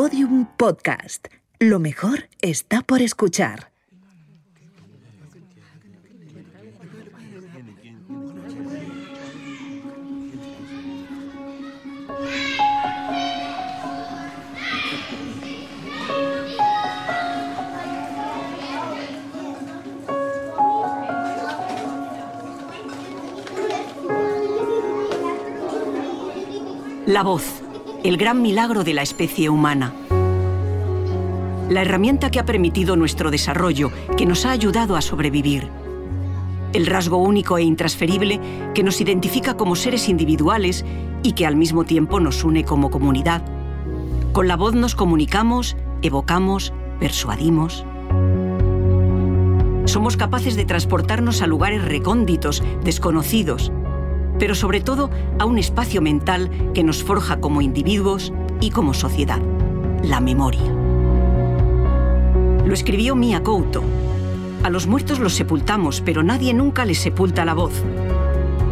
Podium Podcast. Lo mejor está por escuchar. La voz, el gran milagro de la especie humana. La herramienta que ha permitido nuestro desarrollo, que nos ha ayudado a sobrevivir. El rasgo único e intransferible que nos identifica como seres individuales y que al mismo tiempo nos une como comunidad. Con la voz nos comunicamos, evocamos, persuadimos. Somos capaces de transportarnos a lugares recónditos, desconocidos, pero sobre todo a un espacio mental que nos forja como individuos y como sociedad, la memoria. Lo escribió Mia Couto. A los muertos los sepultamos, pero nadie nunca les sepulta la voz.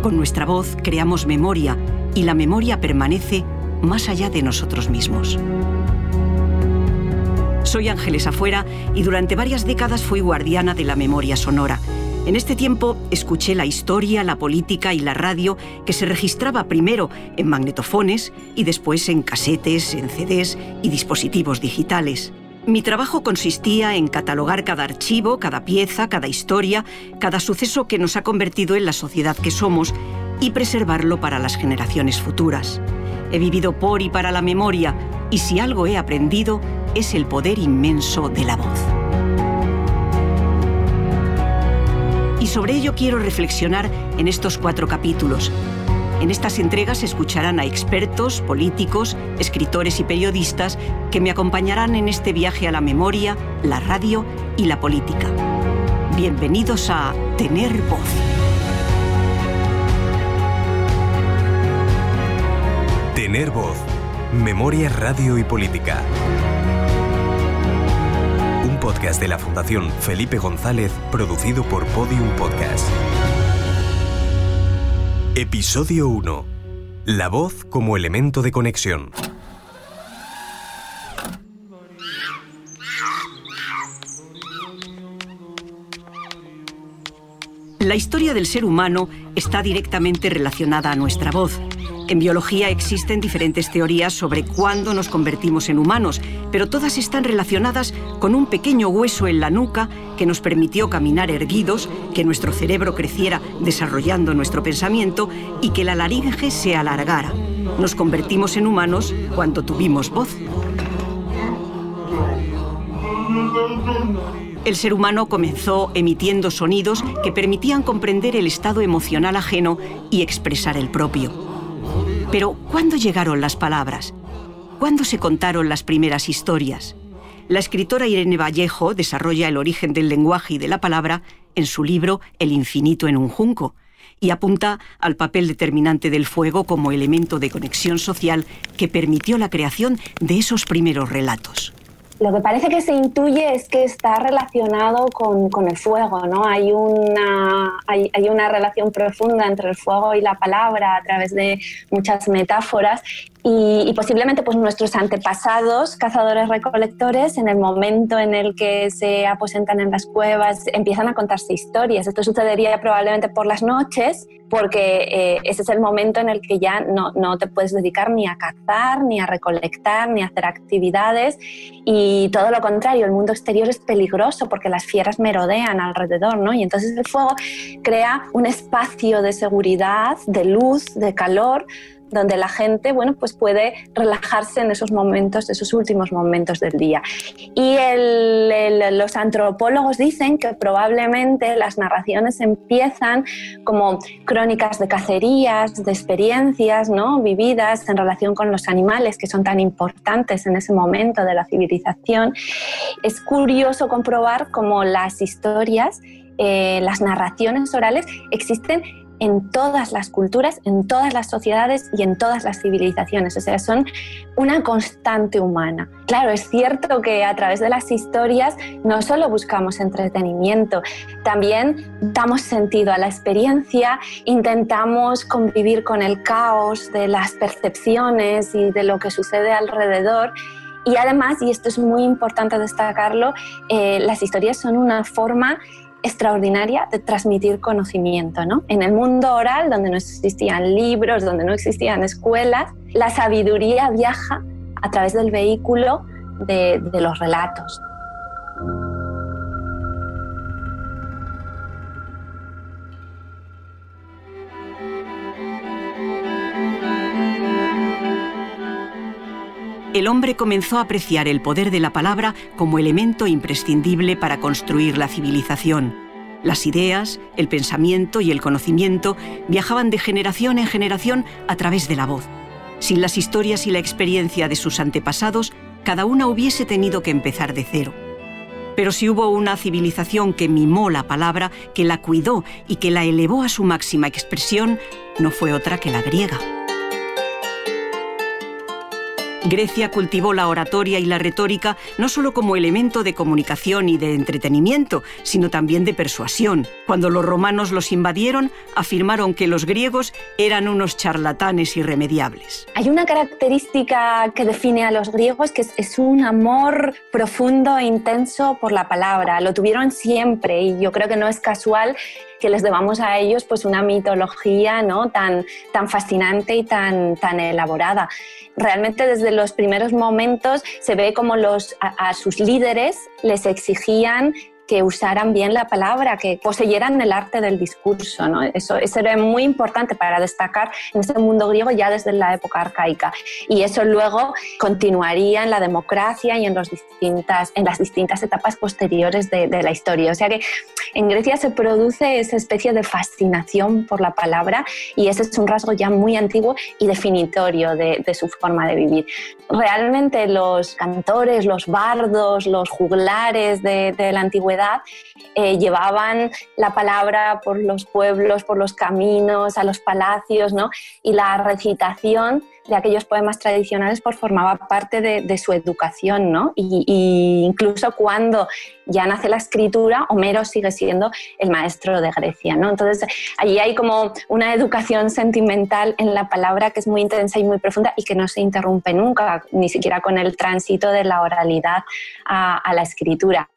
Con nuestra voz creamos memoria y la memoria permanece más allá de nosotros mismos. Soy Ángeles Afuera y durante varias décadas fui guardiana de la memoria sonora en este tiempo escuché la historia, la política y la radio que se registraba primero en magnetofones y después en casetes, en CDs y dispositivos digitales. Mi trabajo consistía en catalogar cada archivo, cada pieza, cada historia, cada suceso que nos ha convertido en la sociedad que somos y preservarlo para las generaciones futuras. He vivido por y para la memoria y si algo he aprendido es el poder inmenso de la voz. Y sobre ello quiero reflexionar en estos cuatro capítulos. En estas entregas escucharán a expertos, políticos, escritores y periodistas que me acompañarán en este viaje a la memoria, la radio y la política. Bienvenidos a Tener Voz. Tener Voz. Memoria, radio y política podcast de la Fundación Felipe González, producido por Podium Podcast. Episodio 1. La voz como elemento de conexión. La historia del ser humano está directamente relacionada a nuestra voz en biología existen diferentes teorías sobre cuándo nos convertimos en humanos, pero todas están relacionadas con un pequeño hueso en la nuca que nos permitió caminar erguidos, que nuestro cerebro creciera desarrollando nuestro pensamiento y que la laringe se alargara. Nos convertimos en humanos cuando tuvimos voz. El ser humano comenzó emitiendo sonidos que permitían comprender el estado emocional ajeno y expresar el propio. Pero, ¿cuándo llegaron las palabras? ¿Cuándo se contaron las primeras historias? La escritora Irene Vallejo desarrolla el origen del lenguaje y de la palabra en su libro El infinito en un junco y apunta al papel determinante del fuego como elemento de conexión social que permitió la creación de esos primeros relatos. Lo que parece que se intuye es que está relacionado con, el fuego, ¿no? Hay una, hay, hay, una relación profunda entre el fuego y la palabra a través de muchas metáforas y, posiblemente pues nuestros antepasados, cazadores recolectores, en el momento en el que se aposentan en las cuevas, empiezan a contarse historias. Esto sucedería probablemente por las noches, porque eh, ese es el momento en el que ya no, no, te puedes dedicar ni a cazar, ni a recolectar, ni a hacer actividades. Y todo lo contrario, el mundo exterior es peligroso porque las fieras merodean alrededor, ¿no? Y entonces el fuego crea un espacio de seguridad, de luz, de calor, donde la gente bueno, pues puede relajarse en esos momentos, esos últimos momentos del día. Y los antropólogos dicen que probablemente las narraciones empiezan como crónicas de cacerías, de experiencias ¿no? vividas en relación con los animales que son tan importantes en ese momento de la civilización. Es curioso comprobar cómo las historias, eh, las narraciones orales existen en todas las culturas, en todas las sociedades y en todas las civilizaciones. O sea, son una constante humana. Claro, es cierto que a través de las historias no solo buscamos entretenimiento, también damos sentido a la experiencia, intentamos convivir con el caos de las percepciones y de lo que sucede alrededor Y además, y esto es muy importante destacarlo, eh, las historias son una forma extraordinaria de transmitir conocimiento. ¿no? En el mundo oral, donde no existían libros, donde no existían escuelas, la sabiduría viaja a través del vehículo de, de los relatos. El hombre comenzó a apreciar el poder de la palabra como elemento imprescindible para construir la civilización. Las ideas, el pensamiento y el conocimiento viajaban de generación en generación a través de la voz. Sin las historias y la experiencia de sus antepasados, cada una hubiese tenido que empezar de cero. Pero si hubo una civilización que mimó la palabra, que la cuidó y que la elevó a su máxima expresión, no fue otra que la griega. Grecia cultivó la oratoria y la retórica no solo como elemento de comunicación y de entretenimiento, sino también de persuasión. Cuando los romanos los invadieron, afirmaron que los griegos eran unos charlatanes irremediables. Hay una característica que define a los griegos que es, un amor profundo e intenso por la palabra. Lo tuvieron siempre y yo creo que no es casual que les debamos a ellos pues una mitología ¿no? tan, tan fascinante y tan, tan elaborada. Realmente desde los primeros momentos se ve como los, a sus líderes les exigían que usaran bien la palabra, que poseyeran el arte del discurso. ¿no? Eso, eso era muy importante para destacar en este mundo griego ya desde la época arcaica. Y eso luego continuaría en la democracia y en, los distintas, en las distintas etapas posteriores de, de la historia. O sea que en Grecia se produce esa especie de fascinación por la palabra y ese es un rasgo ya muy antiguo y definitorio de, de su forma de vivir. Realmente los cantores, los bardos, los juglares de, de la antigüedad eh, llevaban la palabra por los pueblos, por los caminos, a los palacios, ¿no? Y la recitación de aquellos poemas tradicionales pues, formaba parte de, su educación, ¿no? Y, incluso cuando ya nace la escritura, Homero sigue siendo el maestro de Grecia, ¿no? Entonces, allí hay como una educación sentimental en la palabra que es muy intensa y muy profunda y que no se interrumpe nunca, ni siquiera con el tránsito de la oralidad a la escritura.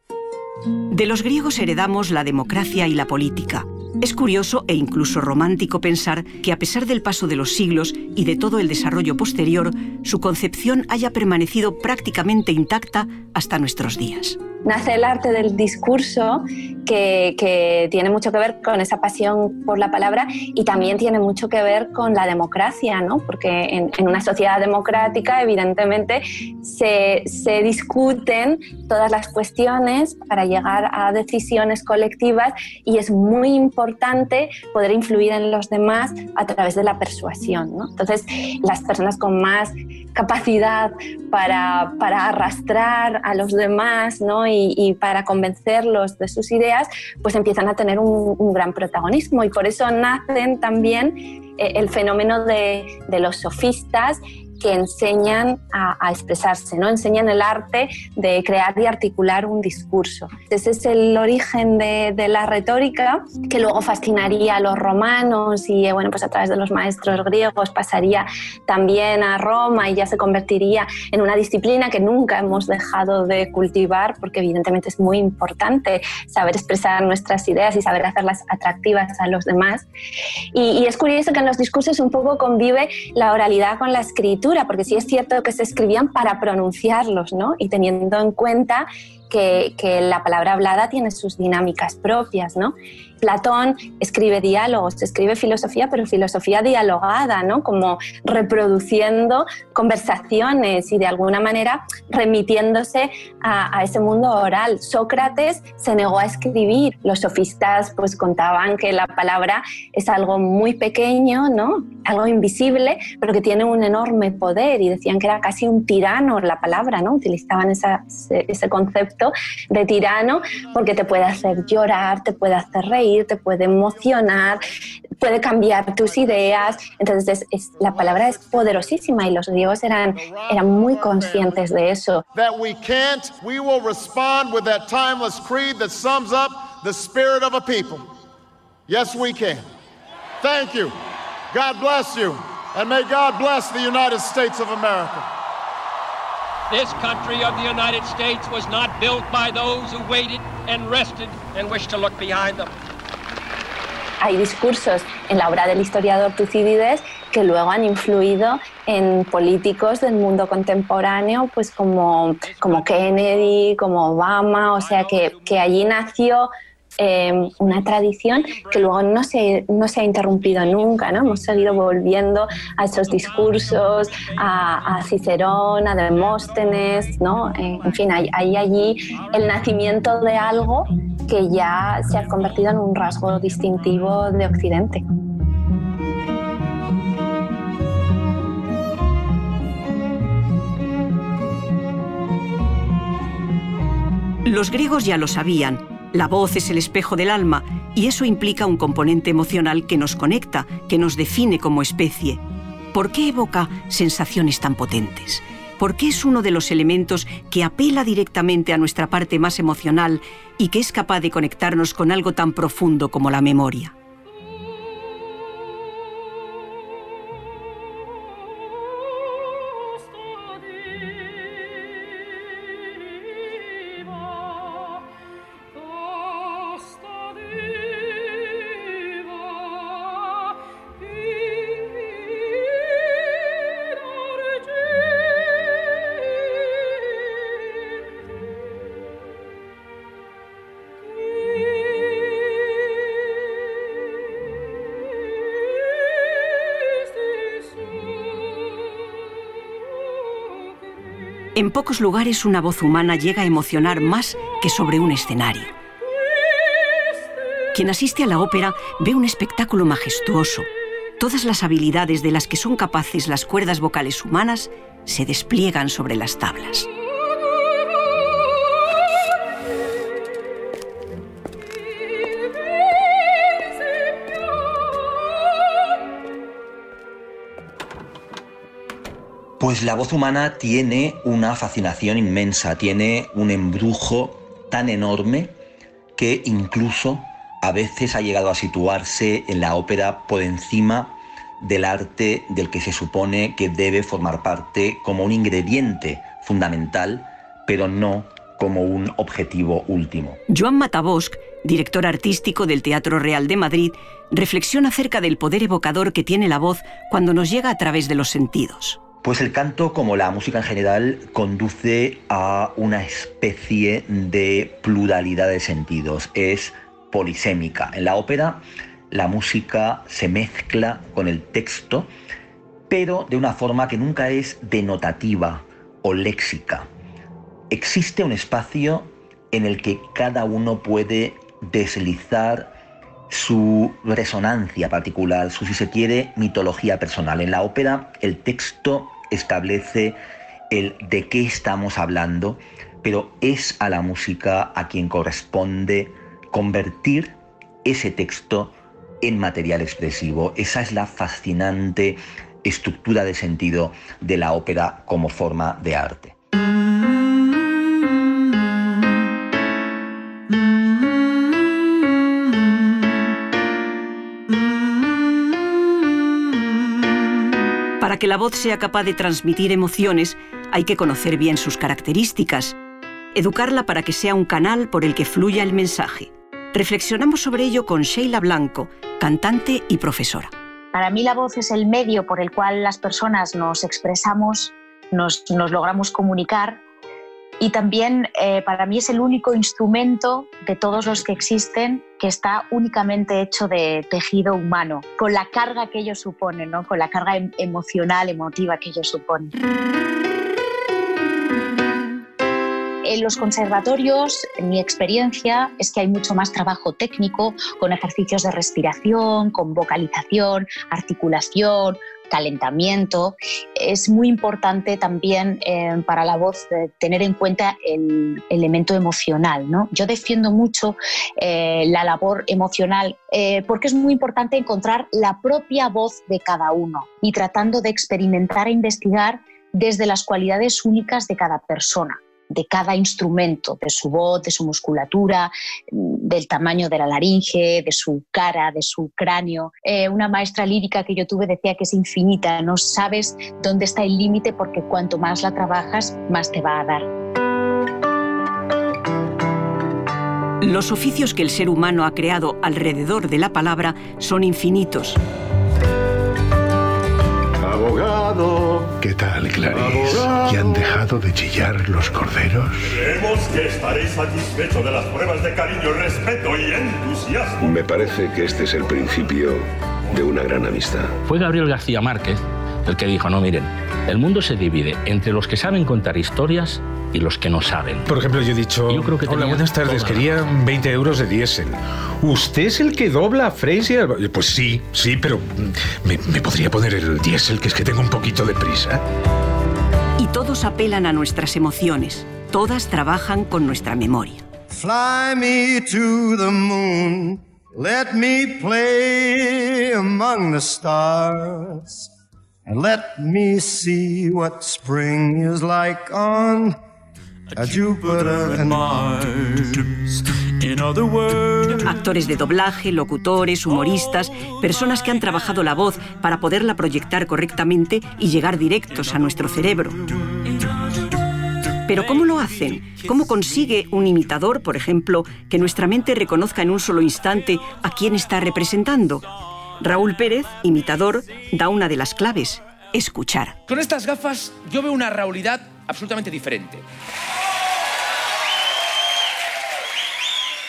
De los griegos heredamos la democracia y la política. Es curioso e incluso romántico pensar que a pesar del paso de los siglos y de todo el desarrollo posterior, su concepción haya permanecido prácticamente intacta hasta nuestros días nace el arte del discurso que, tiene mucho que ver con esa pasión por la palabra y también tiene mucho que ver con la democracia, ¿no? porque en, una sociedad democrática evidentemente se, se, discuten todas las cuestiones para llegar a decisiones colectivas y es muy importante poder influir en los demás a través de la persuasión. ¿no? Entonces, las personas con más capacidad para, para arrastrar a los demás ¿no? Y, para convencerlos de sus ideas, pues empiezan a tener un, gran protagonismo. Y por eso nacen también eh, el fenómeno de, de los sofistas que enseñan a, expresarse, ¿no? enseñan el arte de crear y articular un discurso. Ese es el origen de, la retórica que luego fascinaría a los romanos y bueno, pues a través de los maestros griegos pasaría también a Roma y ya se convertiría en una disciplina que nunca hemos dejado de cultivar porque evidentemente es muy importante saber expresar nuestras ideas y saber hacerlas atractivas a los demás. Y, y es curioso que en los discursos un poco convive la oralidad con la escritura porque sí es cierto que se escribían para pronunciarlos, ¿no? Y teniendo en cuenta que, la palabra hablada tiene sus dinámicas propias, ¿no? Platón escribe diálogos, escribe filosofía, pero filosofía dialogada, ¿no? Como reproduciendo conversaciones y de alguna manera remitiéndose a, ese mundo oral. Sócrates se negó a escribir. Los sofistas pues contaban que la palabra es algo muy pequeño, ¿no? Algo invisible, pero que tiene un enorme poder y decían que era casi un tirano la palabra, ¿no? Utilizaban ese concepto de tirano porque te puede hacer llorar, te puede hacer reír te puede emocionar, puede cambiar tus ideas. Entonces es, la palabra es poderosísima y los griegos eran, eran muy conscientes de eso. That we can't, we will respond with that timeless creed that sums up the spirit of a people. Yes, we can. Thank you. God bless you. And may God bless the United States of America. This country of the United States was not built by those who waited and rested and wished to look behind them. Hay discursos en la obra del historiador Tucídides que luego han influido en políticos del mundo contemporáneo, pues como, como Kennedy, como Obama, o sea que, que allí nació Em, una tradición que luego no se, no se ha interrumpido nunca, ¿no? Hemos seguido volviendo a esos discursos, a, Cicerón, a Demóstenes, ¿no? En fin, hay allí el nacimiento de algo que ya se ha convertido en un rasgo distintivo de Occidente. Los griegos ya lo sabían la voz es el espejo del alma y eso implica un componente emocional que nos conecta, que nos define como especie. ¿Por qué evoca sensaciones tan potentes? ¿Por qué es uno de los elementos que apela directamente a nuestra parte más emocional y que es capaz de conectarnos con algo tan profundo como la memoria? En pocos lugares una voz humana llega a emocionar más que sobre un escenario. Quien asiste a la ópera ve un espectáculo majestuoso. Todas las habilidades de las que son capaces las cuerdas vocales humanas se despliegan sobre las tablas. Pues la voz humana tiene una fascinación inmensa, tiene un embrujo tan enorme que incluso a veces ha llegado a situarse en la ópera por encima del arte del que se supone que debe formar parte como un ingrediente fundamental, pero no como un objetivo último. Joan Matabosc, director artístico del Teatro Real de Madrid, reflexiona acerca del poder evocador que tiene la voz cuando nos llega a través de los sentidos. Pues el canto, como la música en general, conduce a una especie de pluralidad de sentidos. Es polisémica. En la ópera, la música se mezcla con el texto, pero de una forma que nunca es denotativa o léxica. Existe un espacio en el que cada uno puede deslizar su resonancia particular, su, si se quiere, mitología personal. En la ópera el texto establece el de qué estamos hablando, pero es a la música a quien corresponde convertir ese texto en material expresivo. Esa es la fascinante estructura de sentido de la ópera como forma de arte. Que la voz sea capaz de transmitir emociones, hay que conocer bien sus características, educarla para que sea un canal por el que fluya el mensaje. Reflexionamos sobre ello con Sheila Blanco, cantante y profesora. Para mí la voz es el medio por el cual las personas nos expresamos, nos, logramos comunicar y también eh, para mí es el único instrumento de todos los que existen que está únicamente hecho de tejido humano, con la carga que ellos suponen, ¿no? con la carga em, emocional, emotiva que ellos suponen. En los conservatorios, mi experiencia, es que hay mucho más trabajo técnico, con ejercicios de respiración, con vocalización, articulación, calentamiento. Es muy importante también eh, para la voz tener en cuenta el elemento emocional. ¿no? Yo defiendo mucho eh, la labor emocional eh, porque es muy importante encontrar la propia voz de cada uno y tratando de experimentar e investigar desde las cualidades únicas de cada persona de cada instrumento, de su voz, de su musculatura, del tamaño de la laringe, de su cara, de su cráneo. Eh, una maestra lírica que yo tuve decía que es infinita, no sabes dónde está el límite porque cuanto más la trabajas, más te va a dar. Los oficios que el ser humano ha creado alrededor de la palabra son infinitos. Abogado. ¿Qué tal, Clarice? ¿Ya han dejado de chillar los corderos? Creemos que estaréis satisfecho de las pruebas de cariño, respeto y entusiasmo. Me parece que este es el principio de una gran amistad. Fue Gabriel García Márquez el que dijo, no, miren, el mundo se divide entre los que saben contar historias y los que no saben. Por ejemplo, yo he dicho, Yo creo que hola, buenas tardes, quería 20 euros de diésel. ¿Usted es el que dobla a Fraser? Pues sí, sí, pero mm, ¿me, me podría poner el diésel, que es que tengo un poquito de prisa? Y todos apelan a nuestras emociones. Todas trabajan con nuestra memoria. Fly me to the moon. Let me play among the stars. And let me see what spring is like on a Jupiter and Mars. In other words, Actores de doblaje, locutores, humoristas, personas que han trabajado la voz para poderla proyectar correctamente y llegar directos a nuestro cerebro. Pero ¿cómo lo hacen? ¿Cómo consigue un imitador, por ejemplo, que nuestra mente reconozca en un solo instante a quién está representando? Raúl Pérez, imitador, da una de las claves, escuchar. Con estas gafas yo veo una raulidad absolutamente diferente.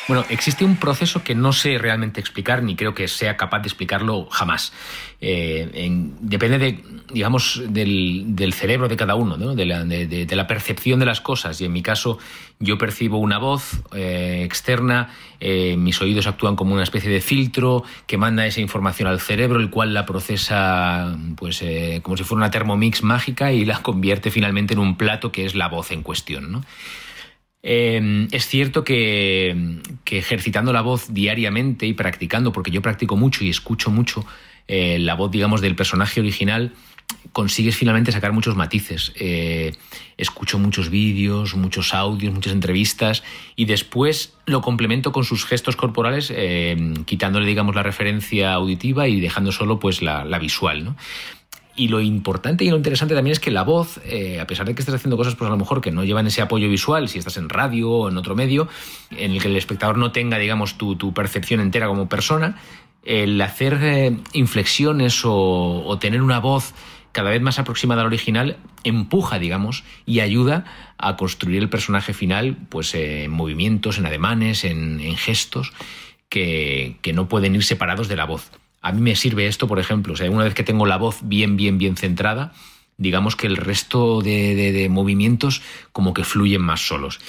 Bueno, existe un proceso que no sé realmente explicar, ni creo que sea capaz de explicarlo jamás. Eh, en- depende de, digamos, del, cerebro de cada uno, ¿no? de, la, de- la percepción de las cosas. Y en mi caso, yo percibo una voz eh, externa, eh, mis oídos actúan como una especie de filtro que manda esa información al cerebro, el cual la procesa, pues, como si fuera una Thermomix mágica y la convierte finalmente en un plato que es la voz en cuestión, ¿no? Eh, es cierto que, que ejercitando la voz diariamente y practicando, porque yo practico mucho y escucho mucho eh, la voz, digamos, del personaje original, consigues finalmente sacar muchos matices. Eh, escucho muchos vídeos, muchos audios, muchas entrevistas y después lo complemento con sus gestos corporales, eh, quitándole, digamos, la referencia auditiva y dejando solo pues la, la visual, ¿no? Y lo importante y lo interesante también es que la voz, eh, a pesar de que estés haciendo cosas, pues a lo mejor que no llevan ese apoyo visual, si estás en radio o en otro medio, en el que el espectador no tenga, digamos, tu, percepción entera como persona, el hacer eh, inflexiones o, tener una voz cada vez más aproximada al original empuja, digamos, y ayuda a construir el personaje final, pues en movimientos, en ademanes, en, en gestos, que no pueden ir separados de la voz. A mí me sirve esto, por ejemplo, o sea, una vez que tengo la voz bien, bien, bien centrada, digamos que el resto de, movimientos como que fluyen más solos.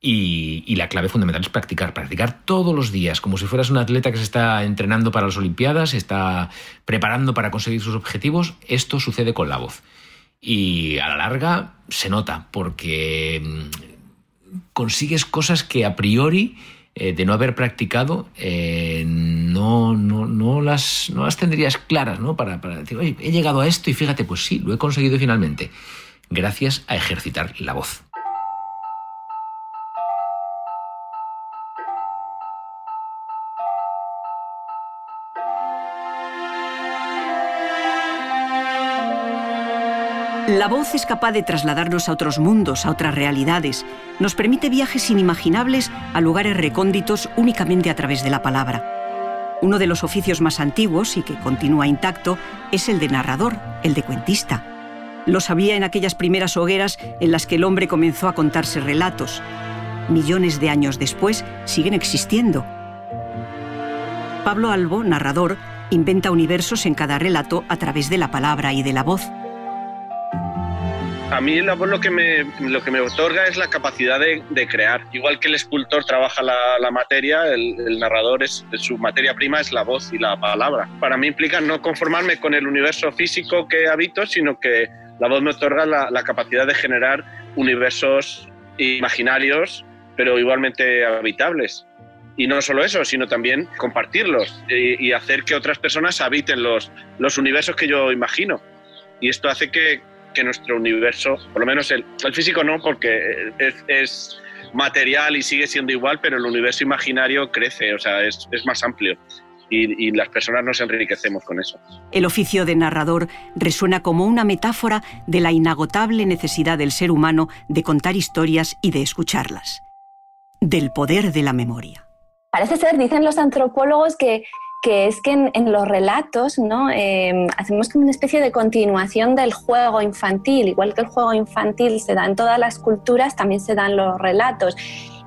Y, y la clave fundamental es practicar, practicar todos los días, como si fueras un atleta que se está entrenando para las Olimpiadas, se está preparando para conseguir sus objetivos. Esto sucede con la voz. Y a la larga se nota, porque mm, consigues cosas que a priori, eh, de no haber practicado, eh, no, no, no, las, no las tendrías claras, ¿no? Para, para decir, oye, he llegado a esto y fíjate, pues sí, lo he conseguido finalmente, gracias a ejercitar la voz. La voz es capaz de trasladarnos a otros mundos, a otras realidades. Nos permite viajes inimaginables a lugares recónditos únicamente a través de la palabra. Uno de los oficios más antiguos y que continúa intacto es el de narrador, el de cuentista. Lo sabía en aquellas primeras hogueras en las que el hombre comenzó a contarse relatos. Millones de años después siguen existiendo. Pablo Albo, narrador, inventa universos en cada relato a través de la palabra y de la voz. Mí la lo que me, lo que me otorga es la capacidad de, de crear. Igual que el escultor trabaja la, la materia, el, el narrador es su materia prima es la voz y la palabra. Para mí implica no conformarme con el universo físico que habito, sino que la voz me otorga la, la capacidad de generar universos imaginarios, pero igualmente habitables. Y no solo eso, sino también compartirlos y, y hacer que otras personas habiten los, los universos que yo imagino. Y esto hace que, que nuestro universo, por lo menos el, el físico no, porque es, es material y sigue siendo igual, pero el universo imaginario crece, o sea, es, es más amplio. Y, y, las personas nos enriquecemos con eso. El oficio de narrador resuena como una metáfora de la inagotable necesidad del ser humano de contar historias y de escucharlas. Del poder de la memoria. Parece ser, dicen los antropólogos, que que es que en, los relatos ¿no? Em, hacemos como una especie de continuación del juego infantil, igual que el juego infantil se da en todas las culturas, también se dan los relatos.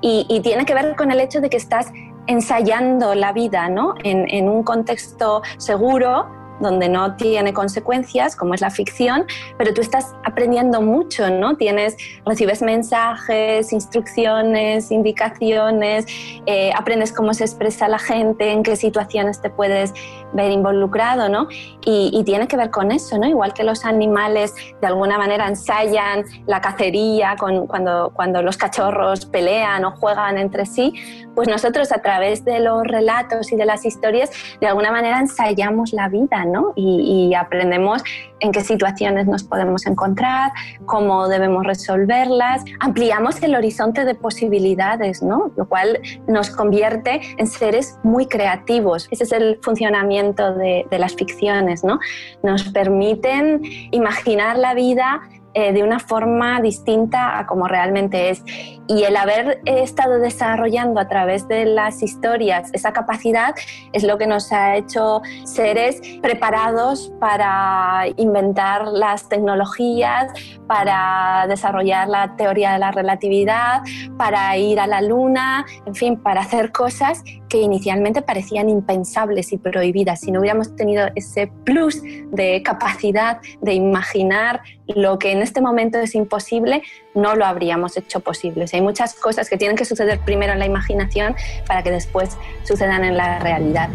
Y, tiene que ver con el hecho de que estás ensayando la vida ¿no? en, en un contexto seguro, donde no tiene consecuencias, como es la ficción, pero tú estás aprendiendo mucho, ¿no? Tienes, recibes mensajes, instrucciones, indicaciones, eh, aprendes cómo se expresa la gente, en qué situaciones te puedes ver involucrado, ¿no? Y, tiene que ver con eso, ¿no? Igual que los animales de alguna manera ensayan la cacería cuando, cuando los cachorros pelean o juegan entre sí, pues nosotros a través de los relatos y de las historias, de alguna manera ensayamos la vida, y, aprendemos en qué situaciones nos podemos encontrar, cómo debemos resolverlas, ampliamos el horizonte de posibilidades, ¿no? Lo cual nos convierte en seres muy creativos. Ese es el funcionamiento de, de las ficciones, ¿no? Nos permiten imaginar la vida eh, de una forma distinta a como realmente es. Y el haber estado desarrollando a través de las historias esa capacidad es lo que nos ha hecho seres preparados para inventar las tecnologías, para desarrollar la teoría de la relatividad, para ir a la luna, en fin, para hacer cosas que inicialmente parecían impensables y prohibidas. Si no hubiéramos tenido ese plus de capacidad de imaginar lo que en este momento es imposible, no lo habríamos hecho posible. hay muchas cosas que tienen que suceder primero en la imaginación para que después sucedan en la realidad.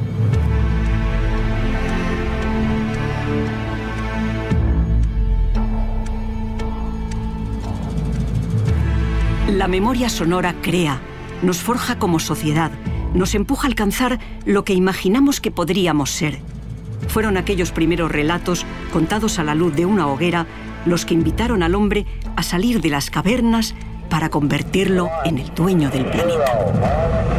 La memoria sonora crea, nos forja como sociedad, nos empuja a alcanzar lo que imaginamos que podríamos ser. Fueron aquellos primeros relatos, contados a la luz de una hoguera, los que invitaron al hombre a salir de las cavernas para convertirlo en el dueño del planeta.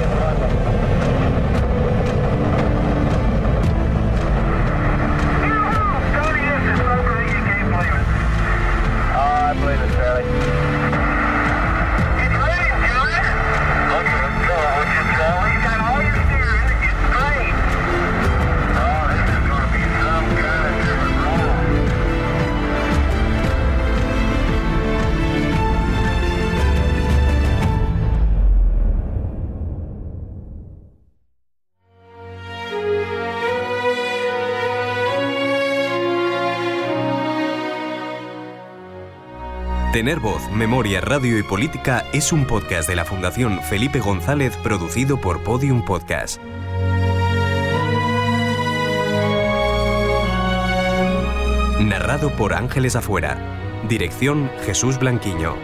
Tener voz, memoria, radio y política es un podcast de la Fundación Felipe González producido por Podium Podcast. Narrado por Ángeles Afuera. Dirección Jesús Blanquiño.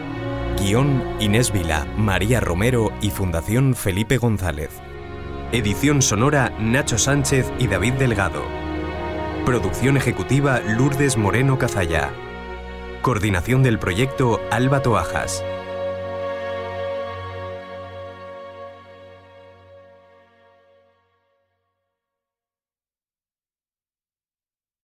Guión Inés Vila, María Romero y Fundación Felipe González. Edición sonora Nacho Sánchez y David Delgado. Producción ejecutiva Lourdes Moreno Cazalla. Coordinación del proyecto Alba Toajas.